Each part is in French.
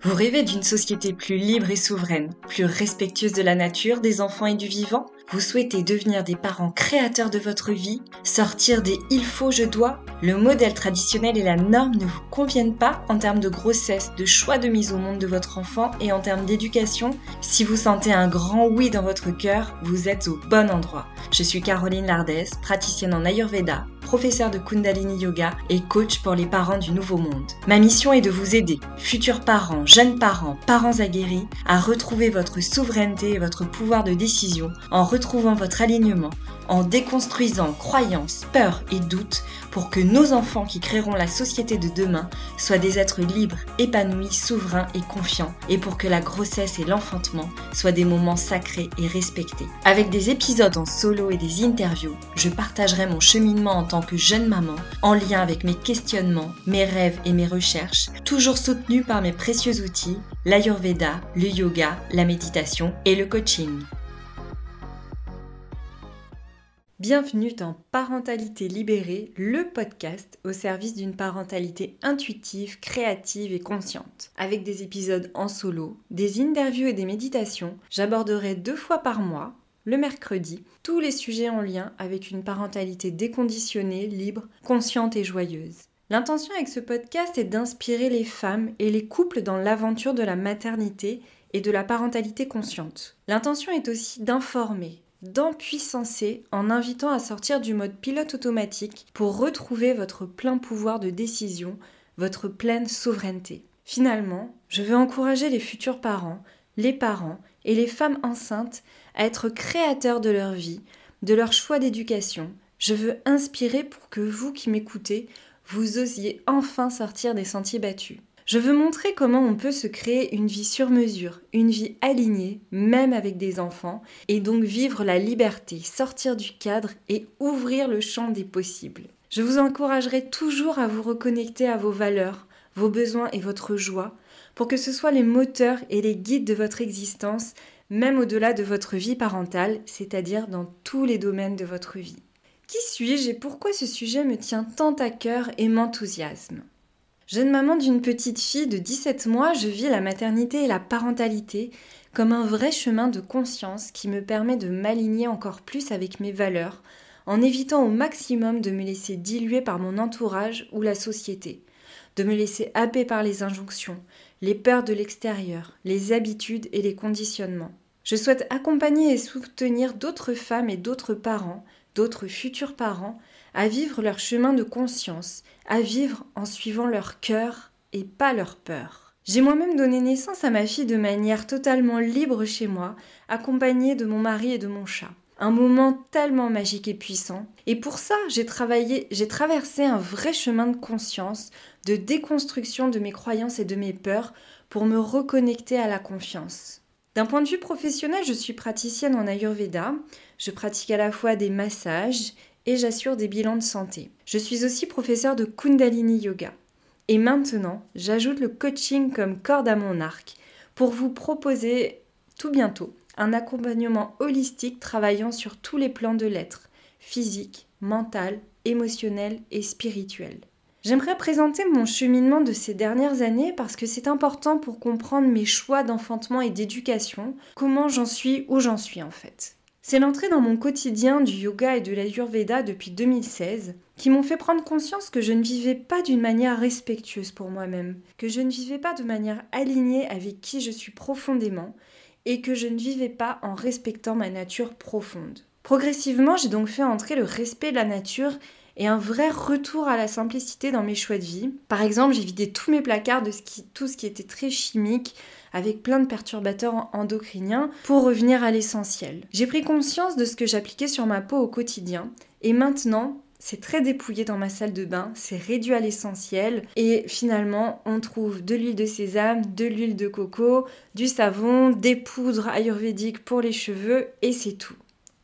Vous rêvez d'une société plus libre et souveraine, plus respectueuse de la nature, des enfants et du vivant? Vous souhaitez devenir des parents créateurs de votre vie Sortir des il faut, je dois Le modèle traditionnel et la norme ne vous conviennent pas en termes de grossesse, de choix de mise au monde de votre enfant et en termes d'éducation? Si vous sentez un grand oui dans votre cœur, vous êtes au bon endroit. Je suis Caroline Lardès, praticienne en Ayurveda, professeure de Kundalini Yoga et coach pour les parents du Nouveau Monde. Ma mission est de vous aider, futurs parents, jeunes parents, parents aguerris, à retrouver votre souveraineté et votre pouvoir de décision en retrouvant votre alignement, en déconstruisant croyances, peurs et doutes pour que nos enfants qui créeront la société de demain soient des êtres libres, épanouis, souverains et confiants, et pour que la grossesse et l'enfantement soient des moments sacrés et respectés. Avec des épisodes en solo et des interviews, je partagerai mon cheminement en tant que jeune maman, en lien avec mes questionnements, mes rêves et mes recherches, toujours soutenus par mes précieux outils, l'Ayurveda, le yoga, la méditation et le coaching. Bienvenue dans Parentalité libérée, le podcast au service d'une parentalité intuitive, créative et consciente. Avec des épisodes en solo, des interviews et des méditations, j'aborderai deux fois par mois, le mercredi, tous les sujets en lien avec une parentalité déconditionnée, libre, consciente et joyeuse. L'intention avec ce podcast est d'inspirer les femmes et les couples dans l'aventure de la maternité et de la parentalité consciente. L'intention est aussi d'informer, d'empuissancer en invitant à sortir du mode pilote automatique pour retrouver votre plein pouvoir de décision, votre pleine souveraineté. Finalement, je veux encourager les futurs parents, les parents et les femmes enceintes à être créateurs de leur vie, de leur choix d'éducation. Je veux inspirer pour que vous qui m'écoutez, vous osiez enfin sortir des sentiers battus. Je veux montrer comment on peut se créer une vie sur mesure, une vie alignée, même avec des enfants, et donc vivre la liberté, sortir du cadre et ouvrir le champ des possibles. Je vous encouragerai toujours à vous reconnecter à vos valeurs, vos besoins et votre joie, pour que ce soit les moteurs et les guides de votre existence, même au-delà de votre vie parentale, c'est-à-dire dans tous les domaines de votre vie. Qui suis-je et pourquoi ce sujet me tient tant à cœur et m'enthousiasme? Jeune maman d'une petite fille de 17 mois, je vis la maternité et la parentalité comme un vrai chemin de conscience qui me permet de m'aligner encore plus avec mes valeurs, en évitant au maximum de me laisser diluer par mon entourage ou la société, de me laisser happer par les injonctions, les peurs de l'extérieur, les habitudes et les conditionnements. Je souhaite accompagner et soutenir d'autres femmes et d'autres parents, d'autres futurs parents, à vivre leur chemin de conscience, à vivre en suivant leur cœur et pas leur peur. J'ai moi-même donné naissance à ma fille de manière totalement libre chez moi, accompagnée de mon mari et de mon chat. Un moment tellement magique et puissant. Et pour ça, j'ai travaillé, j'ai traversé un vrai chemin de conscience, de déconstruction de mes croyances et de mes peurs pour me reconnecter à la confiance. D'un point de vue professionnel, je suis praticienne en Ayurveda. Je pratique à la fois des massages j'assure des bilans de santé. Je suis aussi professeur de Kundalini Yoga. Et maintenant, j'ajoute le coaching comme corde à mon arc pour vous proposer tout bientôt un accompagnement holistique travaillant sur tous les plans de l'être, physique, mental, émotionnel et spirituel. J'aimerais présenter mon cheminement de ces dernières années parce que c'est important pour comprendre mes choix d'enfantement et d'éducation, comment j'en suis, où j'en suis en fait. C'est l'entrée dans mon quotidien du yoga et de l'ayurveda depuis 2016 qui m'ont fait prendre conscience que je ne vivais pas d'une manière respectueuse pour moi-même, que je ne vivais pas de manière alignée avec qui je suis profondément et que je ne vivais pas en respectant ma nature profonde. Progressivement, j'ai donc fait entrer le respect de la nature et un vrai retour à la simplicité dans mes choix de vie. Par exemple, j'ai vidé tous mes placards de tout ce qui était très chimique, avec plein de perturbateurs endocriniens, pour revenir à l'essentiel. J'ai pris conscience de ce que j'appliquais sur ma peau au quotidien, et maintenant, c'est très dépouillé dans ma salle de bain, c'est réduit à l'essentiel et finalement on trouve de l'huile de sésame, de l'huile de coco, du savon, des poudres ayurvédiques pour les cheveux et c'est tout.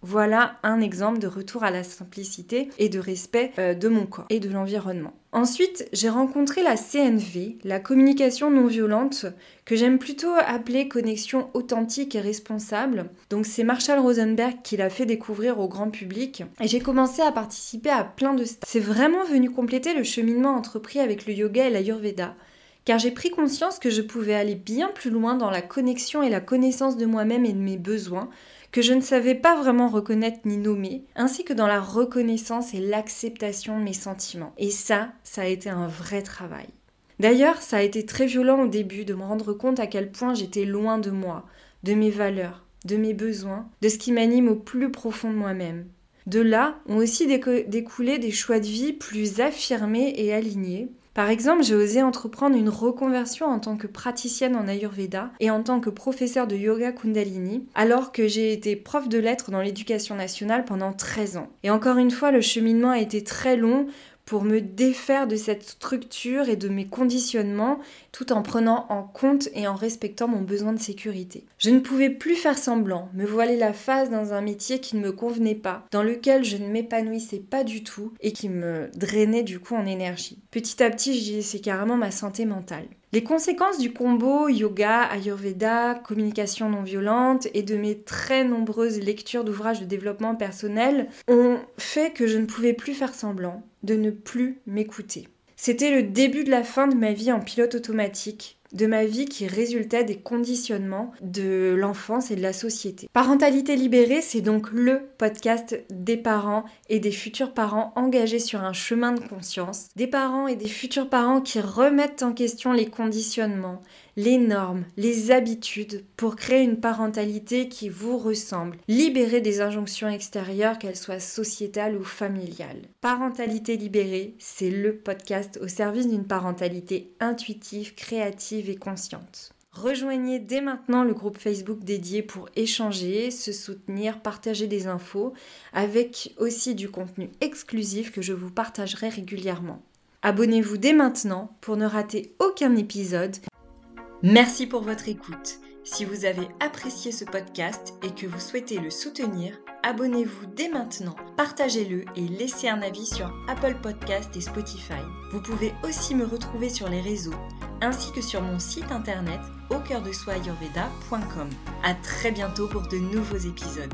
Voilà un exemple de retour à la simplicité et de respect euh, de mon corps et de l'environnement. Ensuite, j'ai rencontré la CNV, la communication non violente, que j'aime plutôt appeler connexion authentique et responsable. Donc c'est Marshall Rosenberg qui l'a fait découvrir au grand public et j'ai commencé à participer à plein de stages. C'est vraiment venu compléter le cheminement entrepris avec le yoga et l'ayurveda car j'ai pris conscience que je pouvais aller bien plus loin dans la connexion et la connaissance de moi-même et de mes besoins que je ne savais pas vraiment reconnaître ni nommer, ainsi que dans la reconnaissance et l'acceptation de mes sentiments. Et ça, ça a été un vrai travail. D'ailleurs, ça a été très violent au début de me rendre compte à quel point j'étais loin de moi, de mes valeurs, de mes besoins, de ce qui m'anime au plus profond de moi-même. De là ont aussi découlé des choix de vie plus affirmés et alignés, par exemple, j'ai osé entreprendre une reconversion en tant que praticienne en Ayurveda et en tant que professeur de yoga Kundalini, alors que j'ai été prof de lettres dans l'éducation nationale pendant 13 ans. Et encore une fois, le cheminement a été très long pour me défaire de cette structure et de mes conditionnements tout en prenant en compte et en respectant mon besoin de sécurité. Je ne pouvais plus faire semblant, me voiler la face dans un métier qui ne me convenait pas, dans lequel je ne m'épanouissais pas du tout et qui me drainait du coup en énergie. Petit à petit, je c'est carrément ma santé mentale. Les conséquences du combo yoga, ayurveda, communication non violente et de mes très nombreuses lectures d'ouvrages de développement personnel ont fait que je ne pouvais plus faire semblant, de ne plus m'écouter. C'était le début de la fin de ma vie en pilote automatique, de ma vie qui résultait des conditionnements de l'enfance et de la société. Parentalité libérée, c'est donc le podcast des parents et des futurs parents engagés sur un chemin de conscience, des parents et des futurs parents qui remettent en question les conditionnements, les normes, les habitudes pour créer une parentalité qui vous ressemble, libérer des injonctions extérieures, qu'elles soient sociétales ou familiales. Parentalité libérée, c'est le podcast au service d'une parentalité intuitive, créative et consciente. Rejoignez dès maintenant le groupe Facebook dédié pour échanger, se soutenir, partager des infos, avec aussi du contenu exclusif que je vous partagerai régulièrement. Abonnez-vous dès maintenant pour ne rater aucun épisode Merci pour votre écoute. Si vous avez apprécié ce podcast et que vous souhaitez le soutenir, abonnez-vous dès maintenant, partagez-le et laissez un avis sur Apple Podcast et Spotify. Vous pouvez aussi me retrouver sur les réseaux ainsi que sur mon site internet au cœur de soi A très bientôt pour de nouveaux épisodes.